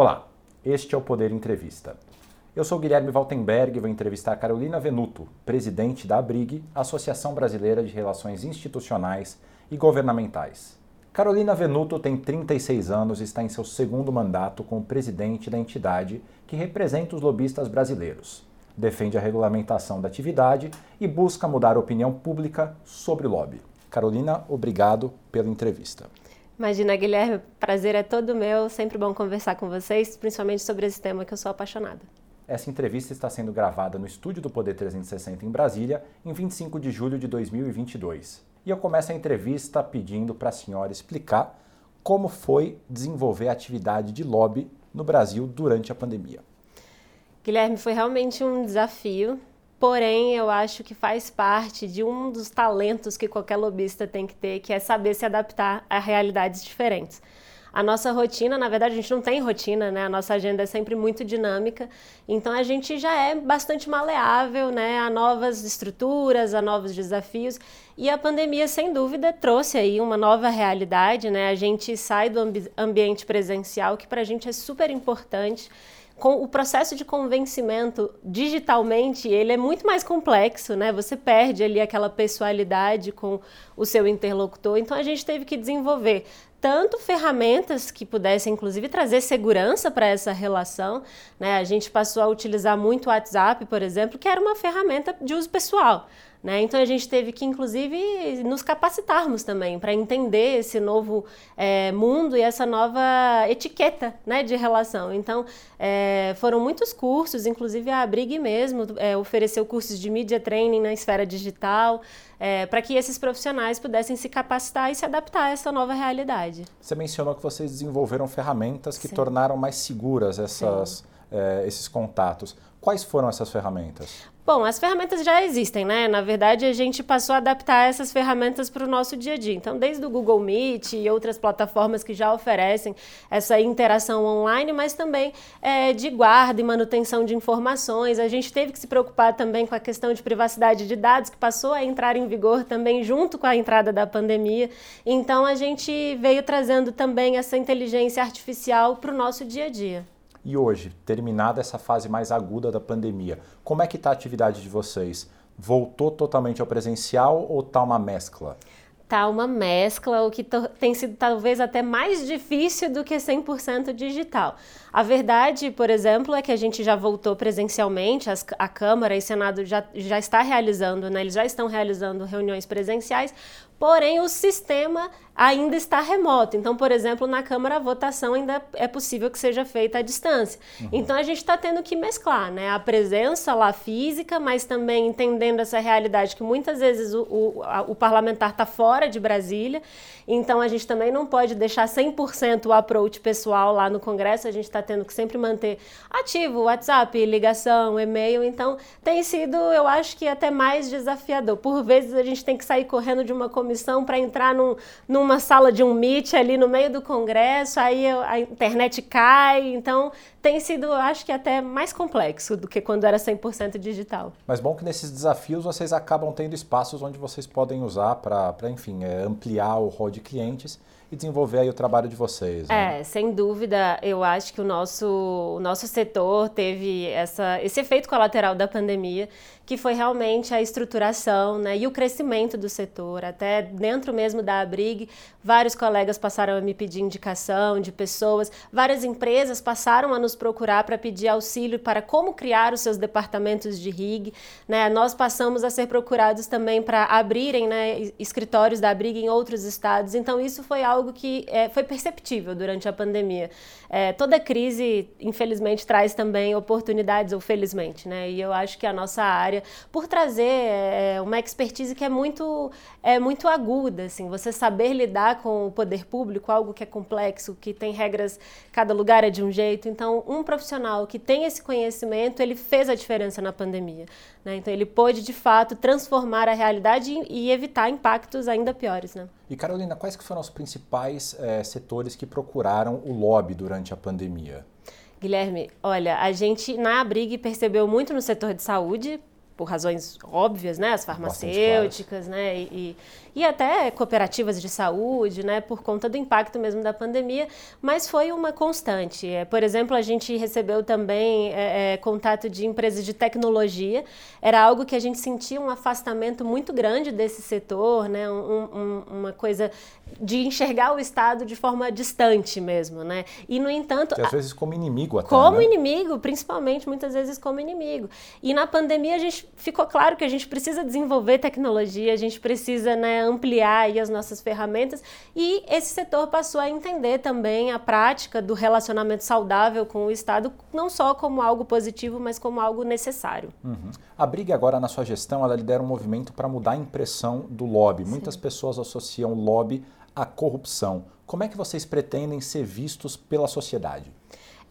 Olá, este é o Poder Entrevista. Eu sou Guilherme Valtenberg e vou entrevistar Carolina Venuto, presidente da ABRIG, Associação Brasileira de Relações Institucionais e Governamentais. Carolina Venuto tem 36 anos e está em seu segundo mandato como presidente da entidade que representa os lobistas brasileiros. Defende a regulamentação da atividade e busca mudar a opinião pública sobre o lobby. Carolina, obrigado pela entrevista. Imagina, Guilherme, prazer é todo meu, sempre bom conversar com vocês, principalmente sobre esse tema que eu sou apaixonada. Essa entrevista está sendo gravada no estúdio do Poder 360 em Brasília, em 25 de julho de 2022. E eu começo a entrevista pedindo para a senhora explicar como foi desenvolver a atividade de lobby no Brasil durante a pandemia. Guilherme, foi realmente um desafio Porém, eu acho que faz parte de um dos talentos que qualquer lobista tem que ter, que é saber se adaptar a realidades diferentes. A nossa rotina, na verdade, a gente não tem rotina, né? A nossa agenda é sempre muito dinâmica, então a gente já é bastante maleável, né? A novas estruturas, a novos desafios. E a pandemia, sem dúvida, trouxe aí uma nova realidade, né? A gente sai do ambi ambiente presencial, que para a gente é super importante o processo de convencimento digitalmente ele é muito mais complexo, né? Você perde ali aquela pessoalidade com o seu interlocutor. Então a gente teve que desenvolver tanto ferramentas que pudessem, inclusive, trazer segurança para essa relação. Né? A gente passou a utilizar muito o WhatsApp, por exemplo, que era uma ferramenta de uso pessoal. Né? Então a gente teve que, inclusive, nos capacitarmos também para entender esse novo é, mundo e essa nova etiqueta né, de relação. Então é, foram muitos cursos, inclusive a Brig mesmo é, ofereceu cursos de media training na esfera digital. para que esses profissionais pudessem se capacitar e se adaptar a essa nova realidade. Você mencionou que vocês desenvolveram ferramentas que Sim. tornaram mais seguras essas, esses contatos. Quais foram essas ferramentas? Bom, as ferramentas já existem, né? Na verdade, a gente passou a adaptar essas ferramentas para o nosso dia a dia. Então, desde o Google Meet e outras plataformas que já oferecem essa interação online, mas também é, de guarda e manutenção de informações. A gente teve que se preocupar também com a questão de privacidade de dados, que passou a entrar em vigor também junto com a entrada da pandemia. Então, a gente veio trazendo também essa inteligência artificial para o nosso dia a dia. E hoje, terminada essa fase mais aguda da pandemia, como é que está a atividade de vocês? Voltou totalmente ao presencial ou está uma mescla? Está uma mescla, o que tem sido talvez até mais difícil do que 100% digital. A verdade, por exemplo, é que a gente já voltou presencialmente, as, a Câmara e o Senado já, já está realizando, né, eles já estão realizando reuniões presenciais, porém o sistema ainda está remoto. Então, por exemplo, na Câmara a votação ainda é possível que seja feita à distância. Uhum. Então a gente está tendo que mesclar né? a presença lá física, mas também entendendo essa realidade que muitas vezes o, o, a, o parlamentar está fora de Brasília. Então a gente também não pode deixar 100% o approach pessoal lá no Congresso, a gente está tendo que sempre manter ativo o WhatsApp, ligação, e-mail. Então tem sido, eu acho que até mais desafiador. Por vezes a gente tem que sair correndo de uma comissão para entrar num, numa sala de um meet ali no meio do congresso, aí a internet cai, então tem sido, acho que até mais complexo do que quando era 100% digital. Mas bom que nesses desafios vocês acabam tendo espaços onde vocês podem usar para, enfim, é, ampliar o rol de clientes e desenvolver aí o trabalho de vocês. Né? É, sem dúvida, eu acho que o nosso, o nosso setor teve essa, esse efeito colateral da pandemia, que foi realmente a estruturação né, e o crescimento do setor. Até dentro mesmo da Abrig, vários colegas passaram a me pedir indicação de pessoas, várias empresas passaram a nos procurar para pedir auxílio para como criar os seus departamentos de RIG. Né? Nós passamos a ser procurados também para abrirem né, escritórios da Abrig em outros estados. Então, isso foi algo que é, foi perceptível durante a pandemia. É, toda crise, infelizmente, traz também oportunidades, ou felizmente, né? E eu acho que a nossa área, por trazer é, uma expertise que é muito, é muito aguda, assim, você saber lidar com o poder público, algo que é complexo, que tem regras, cada lugar é de um jeito. Então, um profissional que tem esse conhecimento, ele fez a diferença na pandemia. Né? Então, ele pôde, de fato, transformar a realidade e evitar impactos ainda piores, né? E Carolina, quais que foram os principais é, setores que procuraram o lobby durante a pandemia? Guilherme, olha, a gente na Abrig percebeu muito no setor de saúde, por razões óbvias, né? As farmacêuticas, né? E, e, e, até cooperativas de saúde, né? Por conta do impacto mesmo da pandemia, mas foi uma constante. É, por exemplo, a gente recebeu também é, é, contato de empresas de tecnologia. Era algo que a gente sentia um afastamento muito grande desse setor, né? Um, um, uma coisa de enxergar o Estado de forma distante mesmo, né? E no entanto, que às vezes como inimigo até, como né? inimigo, principalmente muitas vezes como inimigo. E na pandemia a gente ficou claro que a gente precisa desenvolver tecnologia, a gente precisa né, ampliar aí as nossas ferramentas e esse setor passou a entender também a prática do relacionamento saudável com o Estado, não só como algo positivo, mas como algo necessário. Uhum. A Briga agora na sua gestão, ela lidera um movimento para mudar a impressão do lobby. Sim. Muitas pessoas associam lobby à corrupção. Como é que vocês pretendem ser vistos pela sociedade?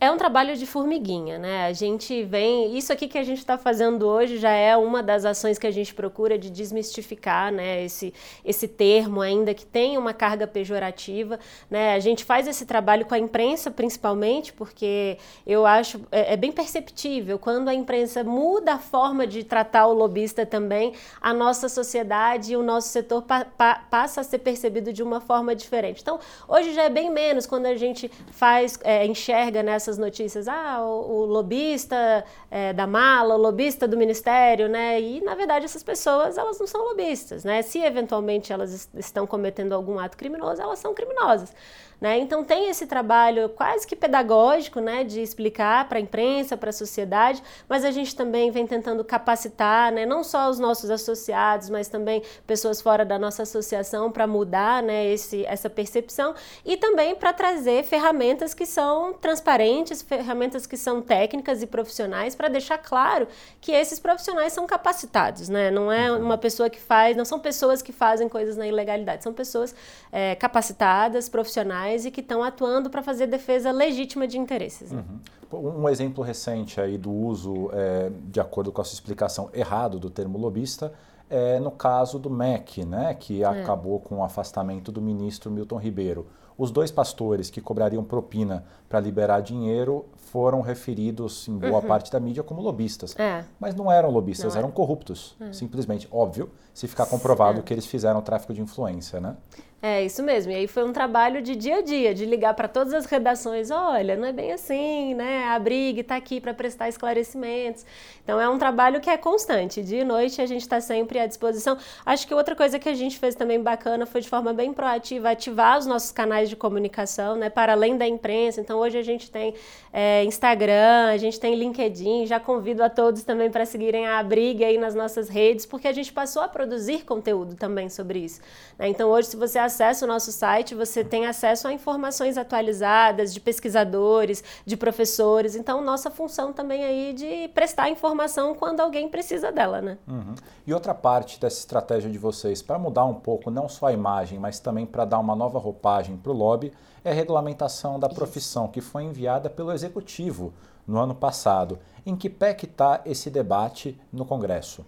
É um trabalho de formiguinha, né? A gente vem. Isso aqui que a gente está fazendo hoje já é uma das ações que a gente procura de desmistificar, né? Esse, esse termo, ainda que tem uma carga pejorativa. Né? A gente faz esse trabalho com a imprensa, principalmente, porque eu acho é, é bem perceptível quando a imprensa muda a forma de tratar o lobista também, a nossa sociedade e o nosso setor pa, pa, passa a ser percebido de uma forma diferente. Então, hoje já é bem menos quando a gente faz, é, enxerga nessa essas notícias, ah, o, o lobista é, da mala, o lobista do ministério, né? E na verdade essas pessoas elas não são lobistas, né? Se eventualmente elas estão cometendo algum ato criminoso, elas são criminosas. Né? Então tem esse trabalho quase que pedagógico né, de explicar para a imprensa, para a sociedade, mas a gente também vem tentando capacitar né, não só os nossos associados, mas também pessoas fora da nossa associação para mudar né, esse, essa percepção e também para trazer ferramentas que são transparentes, ferramentas que são técnicas e profissionais para deixar claro que esses profissionais são capacitados, né? não é uhum. uma pessoa que faz, não são pessoas que fazem coisas na ilegalidade, são pessoas é, capacitadas, profissionais profissionais e que estão atuando para fazer defesa legítima de interesses. Uhum. Um exemplo recente aí do uso, é, de acordo com a sua explicação, errado do termo lobista é no caso do MEC, né, que é. acabou com o afastamento do ministro Milton Ribeiro. Os dois pastores que cobrariam propina para liberar dinheiro foram referidos em boa uhum. parte da mídia como lobistas. É. Mas não eram lobistas, não eram corruptos, é. simplesmente. Óbvio, se ficar comprovado é. que eles fizeram tráfico de influência, né? É, isso mesmo. E aí foi um trabalho de dia a dia, de ligar para todas as redações, olha, não é bem assim, né? A Brigue está aqui para prestar esclarecimentos. Então é um trabalho que é constante. Dia e noite a gente está sempre à disposição. Acho que outra coisa que a gente fez também bacana foi de forma bem proativa ativar os nossos canais de comunicação, né? Para além da imprensa. Então hoje a gente tem é, Instagram, a gente tem LinkedIn. Já convido a todos também para seguirem a Brigue aí nas nossas redes, porque a gente passou a produzir conteúdo também sobre isso. Né? Então hoje, se você acessa o nosso site, você tem acesso a informações atualizadas de pesquisadores, de professores. Então, nossa função também aí de prestar informação quando alguém precisa dela, né? Uhum. E outra parte dessa estratégia de vocês para mudar um pouco não só a imagem, mas também para dar uma nova roupagem para o lobby é a regulamentação da profissão que foi enviada pelo executivo no ano passado. Em que pé que está esse debate no Congresso?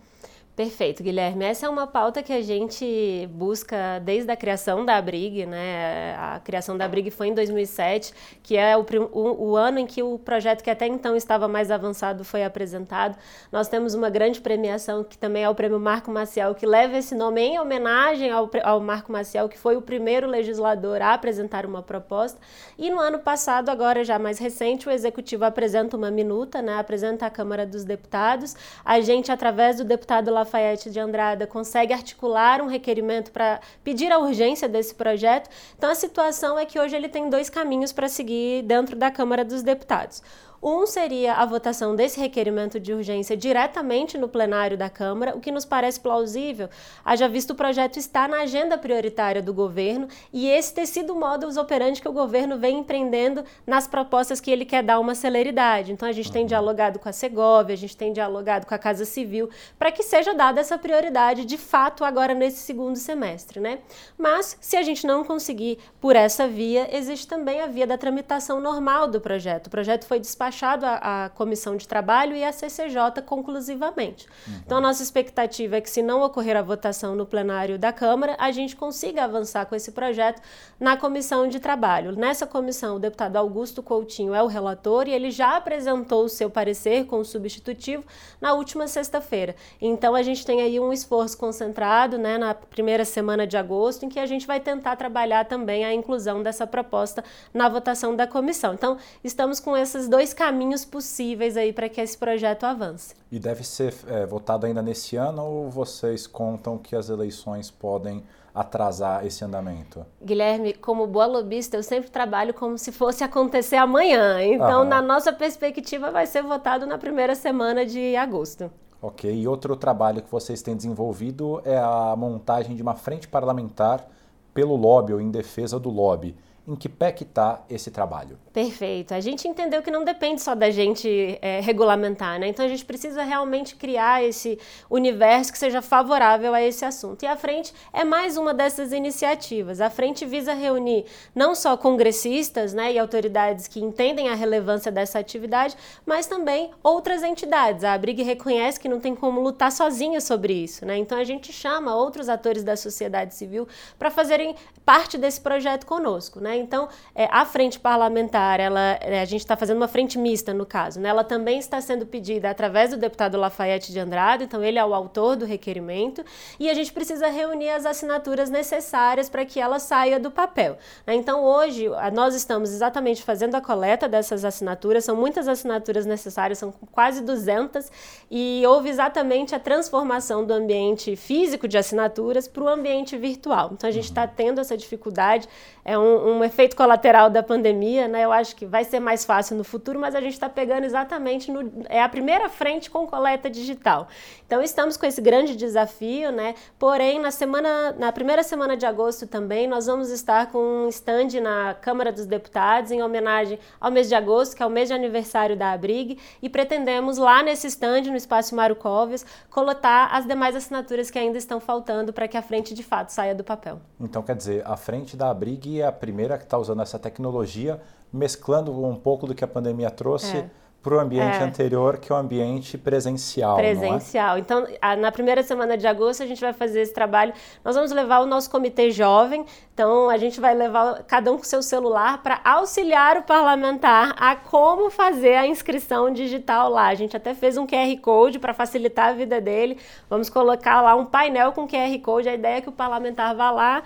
Perfeito, Guilherme. Essa é uma pauta que a gente busca desde a criação da Abrig, né? A criação da Abrig foi em 2007, que é o, o, o, ano em que o projeto que até então estava mais avançado foi apresentado. Nós temos uma grande premiação que também é o Prêmio Marco Maciel, que leva esse nome em homenagem ao, ao Marco Maciel, que foi o primeiro legislador a apresentar uma proposta. E no ano passado, agora já mais recente, o Executivo apresenta uma minuta, né? Apresenta à Câmara dos Deputados. A gente, através do deputado Lafayette, de Andrada consegue articular um requerimento para pedir a urgência desse projeto. Então a situação é que hoje ele tem dois caminhos para seguir dentro da Câmara dos Deputados. Um seria a votação desse requerimento de urgência diretamente no plenário da Câmara, o que nos parece plausível, haja visto o projeto estar na agenda prioritária do governo e esse ter sido o modus operandi que o governo vem empreendendo nas propostas que ele quer dar uma celeridade. Então a gente tem uhum. dialogado com a Segovia, a gente tem dialogado com a Casa Civil, para que seja dada essa prioridade de fato agora nesse segundo semestre, né? Mas se a gente não conseguir por essa via, existe também a via da tramitação normal do projeto. O projeto foi despachado despachado à, comissão de trabalho e à CCJ conclusivamente. Uhum. Então, a nossa expectativa é que, se não ocorrer a votação no plenário da Câmara, a gente consiga avançar com esse projeto na comissão de trabalho. Nessa comissão, o deputado Augusto Coutinho é o relator e ele já apresentou o seu parecer com o substitutivo na última sexta-feira. Então, a gente tem aí um esforço concentrado né, na primeira semana de agosto, em que a gente vai tentar trabalhar também a inclusão dessa proposta na votação da comissão. Então, estamos com esses dois caminhos possíveis aí para que esse projeto avance. E deve ser é, votado ainda nesse ano ou vocês contam que as eleições podem atrasar esse andamento? Guilherme, como boa lobista, eu sempre trabalho como se fosse acontecer amanhã. Então, Aham. na nossa perspectiva, vai ser votado na primeira semana de agosto. Ok, e outro trabalho que vocês têm desenvolvido é a montagem de uma frente parlamentar pelo lobby ou em defesa do lobby em que pé que está esse trabalho? Perfeito. A gente entendeu que não depende só da gente é, regulamentar, né? Então a gente precisa realmente criar esse universo que seja favorável a esse assunto. E a frente é mais uma dessas iniciativas. A frente visa reunir não só congressistas, né, e autoridades que entendem a relevância dessa atividade, mas também outras entidades. A Abrig reconhece que não tem como lutar sozinha sobre isso, né? Então a gente chama outros atores da sociedade civil para fazerem parte desse projeto conosco, né? Então, é, a frente parlamentar, ela, é, a gente está fazendo uma frente mista no caso, né? ela também está sendo pedida através do deputado Lafayette de Andrade, então ele é o autor do requerimento, e a gente precisa reunir as assinaturas necessárias para que ela saia do papel. Né? Então, hoje, nós estamos exatamente fazendo a coleta dessas assinaturas, são muitas assinaturas necessárias, são quase 200, e houve exatamente a transformação do ambiente físico de assinaturas para o ambiente virtual. Então, a gente está tendo essa dificuldade, é um, um efeito colateral da pandemia, né? Eu acho que vai ser mais fácil no futuro, mas a gente está pegando exatamente no é a primeira frente com coleta digital. Então estamos com esse grande desafio, né? Porém, na semana, na primeira semana de agosto também, nós vamos estar com um stand na Câmara dos Deputados em homenagem ao mês de agosto, que é o mês de aniversário da Abrig, e pretendemos lá nesse stand, no espaço Mário Cóvias, coletar as demais assinaturas que ainda estão faltando para que a frente de fato saia do papel. Então, quer dizer, a frente da Abrig é a primeira que está usando essa tecnologia, mesclando um pouco do que a pandemia trouxe. É para o ambiente é. anterior, que é o ambiente presencial. É? Presencial. É? Então, a, na primeira semana de agosto, a gente vai fazer esse trabalho. Nós vamos levar o nosso comitê jovem, então a gente vai levar cada um com seu celular para auxiliar o parlamentar a como fazer a inscrição digital lá. A gente até fez um QR Code para facilitar a vida dele. Vamos colocar lá um painel com QR Code. A ideia é que o parlamentar vá lá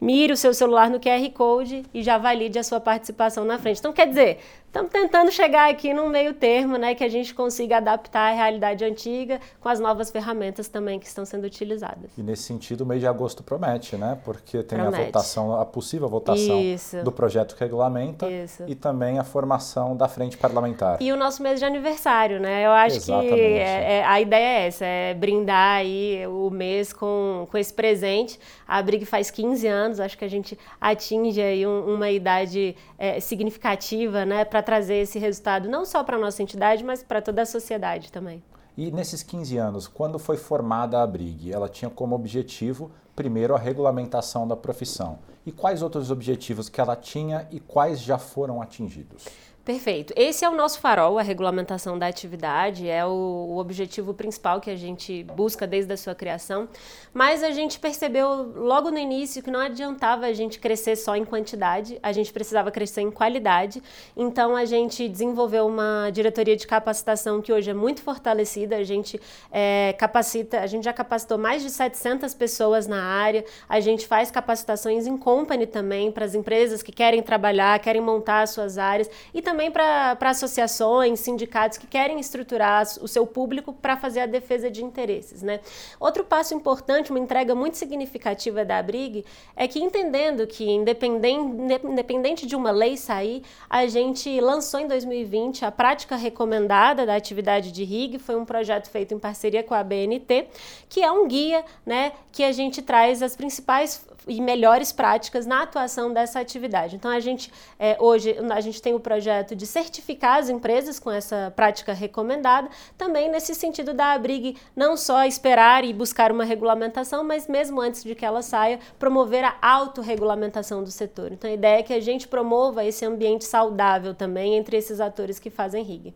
mire o seu celular no QR Code e já valide a sua participação na frente. Então, quer dizer, Estamos tentando chegar aqui num meio termo, né, que a gente consiga adaptar a realidade antiga com as novas ferramentas também que estão sendo utilizadas. E nesse sentido, o mês de agosto promete, né? Porque tem promete. a votação, a possível votação Isso. do projeto que regulamenta Isso. e também a formação da frente parlamentar. E o nosso mês de aniversário, né? Eu acho Exatamente. que é, é, a ideia é essa, é brindar aí o mês com, com esse presente. A Brig faz 15 anos, acho que a gente atinge aí um, uma idade é, significativa, né? Para trazer esse resultado não só para a nossa entidade, mas para toda a sociedade também. E nesses 15 anos, quando foi formada a Brig, ela tinha como objetivo, primeiro, a regulamentação da profissão. E quais outros objetivos que ela tinha e quais já foram atingidos? Perfeito. Esse é o nosso farol, a regulamentação da atividade, é o, o, objetivo principal que a gente busca desde a sua criação. Mas a gente percebeu logo no início que não adiantava a gente crescer só em quantidade, a gente precisava crescer em qualidade. Então a gente desenvolveu uma diretoria de capacitação que hoje é muito fortalecida. A gente é, capacita, a gente já capacitou mais de 700 pessoas na área. A gente faz capacitações em company também para as empresas que querem trabalhar, querem montar as suas áreas e também também para associações, sindicatos que querem estruturar o seu público para fazer a defesa de interesses. Né? Outro passo importante, uma entrega muito significativa da Abrig, é que entendendo que, independente, independente de uma lei sair, a gente lançou em 2020 a prática recomendada da atividade de RIG, foi um projeto feito em parceria com a BNT, que é um guia né, que a gente traz as principais e melhores práticas na atuação dessa atividade. Então, a gente, é, hoje, a gente tem o projeto projeto de certificar as empresas com essa prática recomendada, também nesse sentido da Abrig não só esperar e buscar uma regulamentação, mas mesmo antes de que ela saia, promover a autorregulamentação do setor. Então a ideia é que a gente promova esse ambiente saudável também entre esses atores que fazem RIG.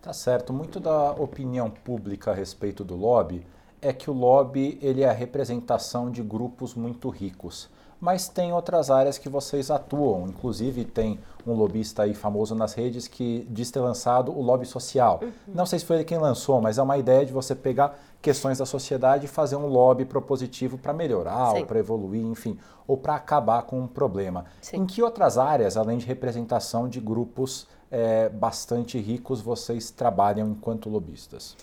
Tá certo. Muito da opinião pública a respeito do lobby é que o lobby ele é a representação de grupos muito ricos. Mas tem outras áreas que vocês atuam. Inclusive tem um lobista aí famoso nas redes que diz ter lançado o lobby social. Uhum. Não sei se foi ele quem lançou, mas é uma ideia de você pegar questões da sociedade e fazer um lobby propositivo para melhorar, Sim. ou para evoluir, enfim, ou para acabar com um problema. Sim. Em que outras áreas, além de representação de grupos é, bastante ricos vocês trabalham enquanto lobistas?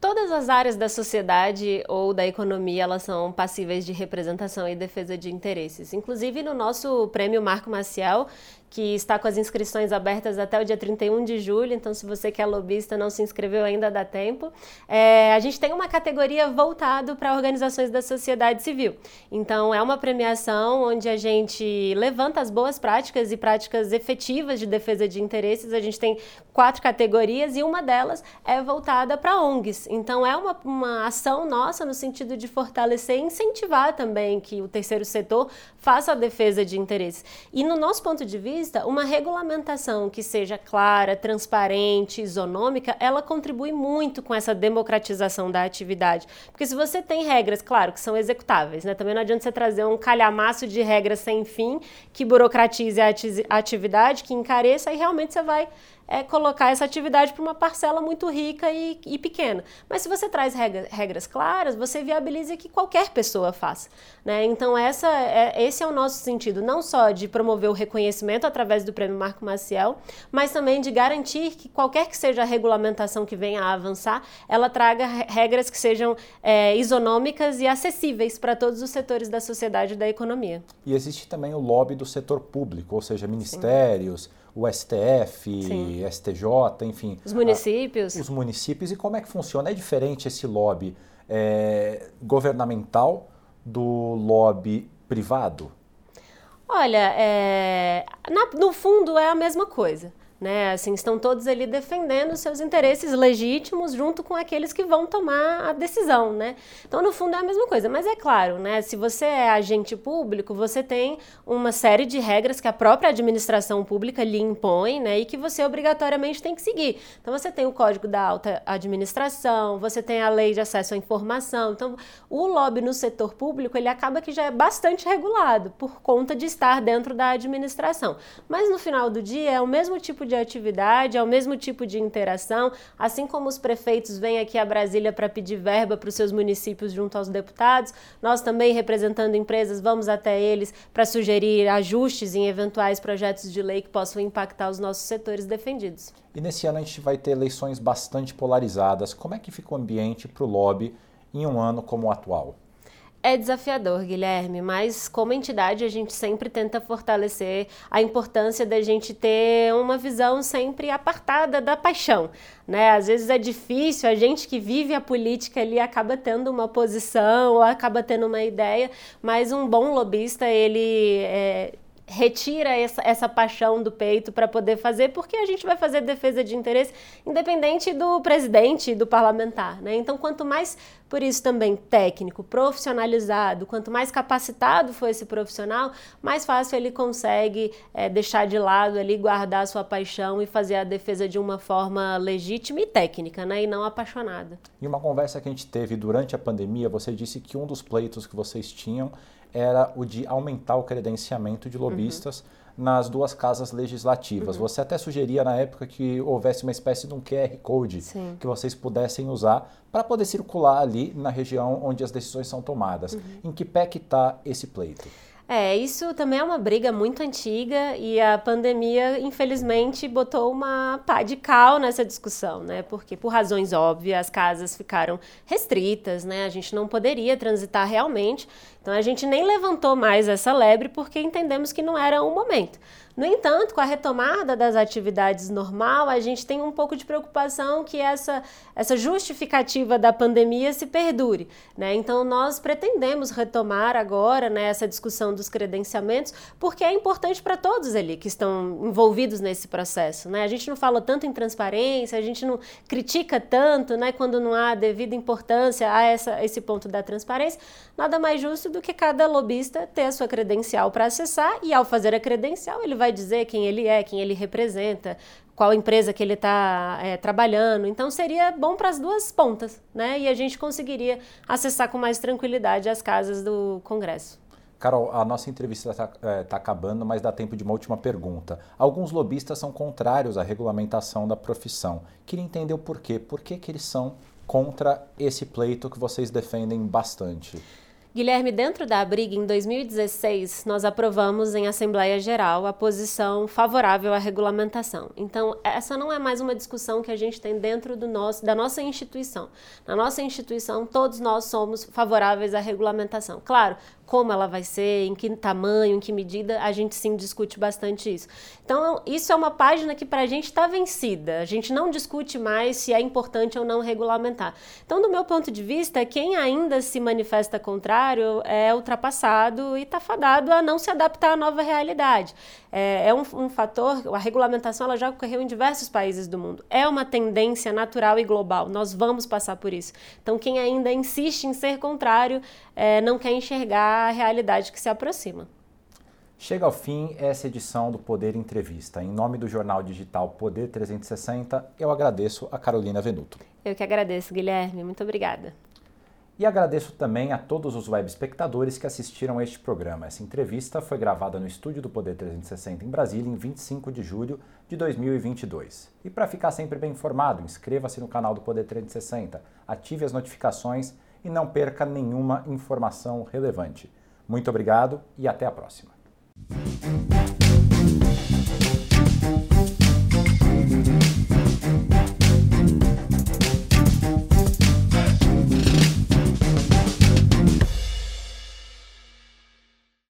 Todas as áreas da sociedade ou da economia elas são passíveis de representação e defesa de interesses. Inclusive no nosso prêmio Marco Maciel, que está com as inscrições abertas até o dia 31 de julho, então se você que é lobista não se inscreveu ainda dá tempo. É, a gente tem uma categoria voltado para organizações da sociedade civil. Então é uma premiação onde a gente levanta as boas práticas e práticas efetivas de defesa de interesses. A gente tem quatro categorias e uma delas é voltada para ONGs. Então é uma, uma ação nossa no sentido de fortalecer e incentivar também que o terceiro setor faça a defesa de interesses. E no nosso ponto de vista, uma regulamentação que seja clara, transparente, isonômica, ela contribui muito com essa democratização da atividade. Porque se você tem regras, claro, que são executáveis, né? Também não adianta você trazer um calhamaço de regras sem fim que burocratize a atividade, que encareça e realmente você vai é colocar essa atividade para uma parcela muito rica e, e, pequena. Mas se você traz regra, regras claras, você viabiliza que qualquer pessoa faça. Né? Então, essa é, esse é o nosso sentido, não só de promover o reconhecimento através do Prêmio Marco Maciel, mas também de garantir que qualquer que seja a regulamentação que venha a avançar, ela traga regras que sejam é, isonômicas e acessíveis para todos os setores da sociedade e da economia. E existe também o lobby do setor público, ou seja, ministérios. Sim o STF, Sim. STJ, enfim. Os municípios. A, os municípios. E como é que funciona? É diferente esse lobby é, governamental do lobby privado? Olha, é, na, no fundo é a mesma coisa né? Assim, estão todos ali defendendo seus interesses legítimos junto com aqueles que vão tomar a decisão, né? Então, no fundo é a mesma coisa, mas é claro, né? Se você é agente público, você tem uma série de regras que a própria administração pública lhe impõe, né? E que você obrigatoriamente tem que seguir. Então, você tem o Código da Alta Administração, você tem a Lei de Acesso à Informação. Então, o lobby no setor público, ele acaba que já é bastante regulado por conta de estar dentro da administração. Mas no final do dia é o mesmo tipo de de atividade, é o mesmo tipo de interação, assim como os prefeitos vêm aqui a Brasília para pedir verba para os seus municípios junto aos deputados, nós também, representando empresas, vamos até eles para sugerir ajustes em eventuais projetos de lei que possam impactar os nossos setores defendidos. E nesse ano a gente vai ter eleições bastante polarizadas. Como é que fica o ambiente para o lobby em um ano como o atual? É desafiador, Guilherme, mas como entidade a gente sempre tenta fortalecer a importância da gente ter uma visão sempre apartada da paixão, né? Às vezes é difícil, a gente que vive a política ali acaba tendo uma posição ou acaba tendo uma ideia, mas um bom lobista, ele é, retira essa, essa paixão do peito para poder fazer, porque a gente vai fazer defesa de interesse independente do presidente do parlamentar. Né? Então, quanto mais, por isso também, técnico, profissionalizado, quanto mais capacitado for esse profissional, mais fácil ele consegue é, deixar de lado ali, guardar a sua paixão e fazer a defesa de uma forma legítima e técnica, né? e não apaixonada. Em uma conversa que a gente teve durante a pandemia, você disse que um dos pleitos que vocês tinham era o de aumentar o credenciamento de lobistas uhum. nas duas casas legislativas. Uhum. Você até sugeria na época que houvesse uma espécie de um QR Code Sim. que vocês pudessem usar para poder circular ali na região onde as decisões são tomadas. Uhum. Em que pé que está esse pleito? É, isso também é uma briga muito antiga e a pandemia, infelizmente, botou uma pá de cal nessa discussão, né? Porque, por razões óbvias, as casas ficaram restritas, né? A gente não poderia transitar realmente. Então a gente nem levantou mais essa lebre porque entendemos que não era o momento. No entanto, com a retomada das atividades normal, a gente tem um pouco de preocupação que essa, essa justificativa da pandemia se perdure. Né? Então, nós pretendemos retomar agora né, essa discussão dos credenciamentos, porque é importante para todos ali que estão envolvidos nesse processo. Né? A gente não fala tanto em transparência, a gente não critica tanto né, quando não há devida importância a essa, esse ponto da transparência. Nada mais justo do que cada lobista ter a sua credencial para acessar e, ao fazer a credencial, ele vai dizer quem ele é, quem ele representa, qual empresa que ele está é, trabalhando. Então seria bom para as duas pontas, né? E a gente conseguiria acessar com mais tranquilidade as casas do Congresso. Carol, a nossa entrevista está é, tá acabando, mas dá tempo de uma última pergunta. Alguns lobistas são contrários à regulamentação da profissão. Queria entender o porquê. Por que, que eles são contra esse pleito que vocês defendem bastante? Guilherme, dentro da briga em 2016, nós aprovamos em Assembleia Geral a posição favorável à regulamentação. Então, essa não é mais uma discussão que a gente tem dentro do nosso, da nossa instituição. Na nossa instituição, todos nós somos favoráveis à regulamentação. Claro, como ela vai ser, em que tamanho, em que medida, a gente sim discute bastante isso. Então, isso é uma página que para a gente está vencida. A gente não discute mais se é importante ou não regulamentar. Então, do meu ponto de vista, quem ainda se manifesta contrário é ultrapassado e está fadado a não se adaptar à nova realidade. É, é um, um, fator, a regulamentação ela já ocorreu em diversos países do mundo. É uma tendência natural e global. Nós vamos passar por isso. Então, quem ainda insiste em ser contrário é, não quer enxergar a realidade que se aproxima. Chega ao fim essa edição do Poder Entrevista. Em nome do jornal digital Poder 360, eu agradeço a Carolina Venuto. Eu que agradeço, Guilherme. Muito obrigada. E agradeço também a todos os web espectadores que assistiram a este programa. Essa entrevista foi gravada no estúdio do Poder 360 em Brasília em 25 de julho de 2022. E para ficar sempre bem informado, inscreva-se no canal do Poder 360, ative as notificações e não perca nenhuma informação relevante. Muito obrigado e até a próxima.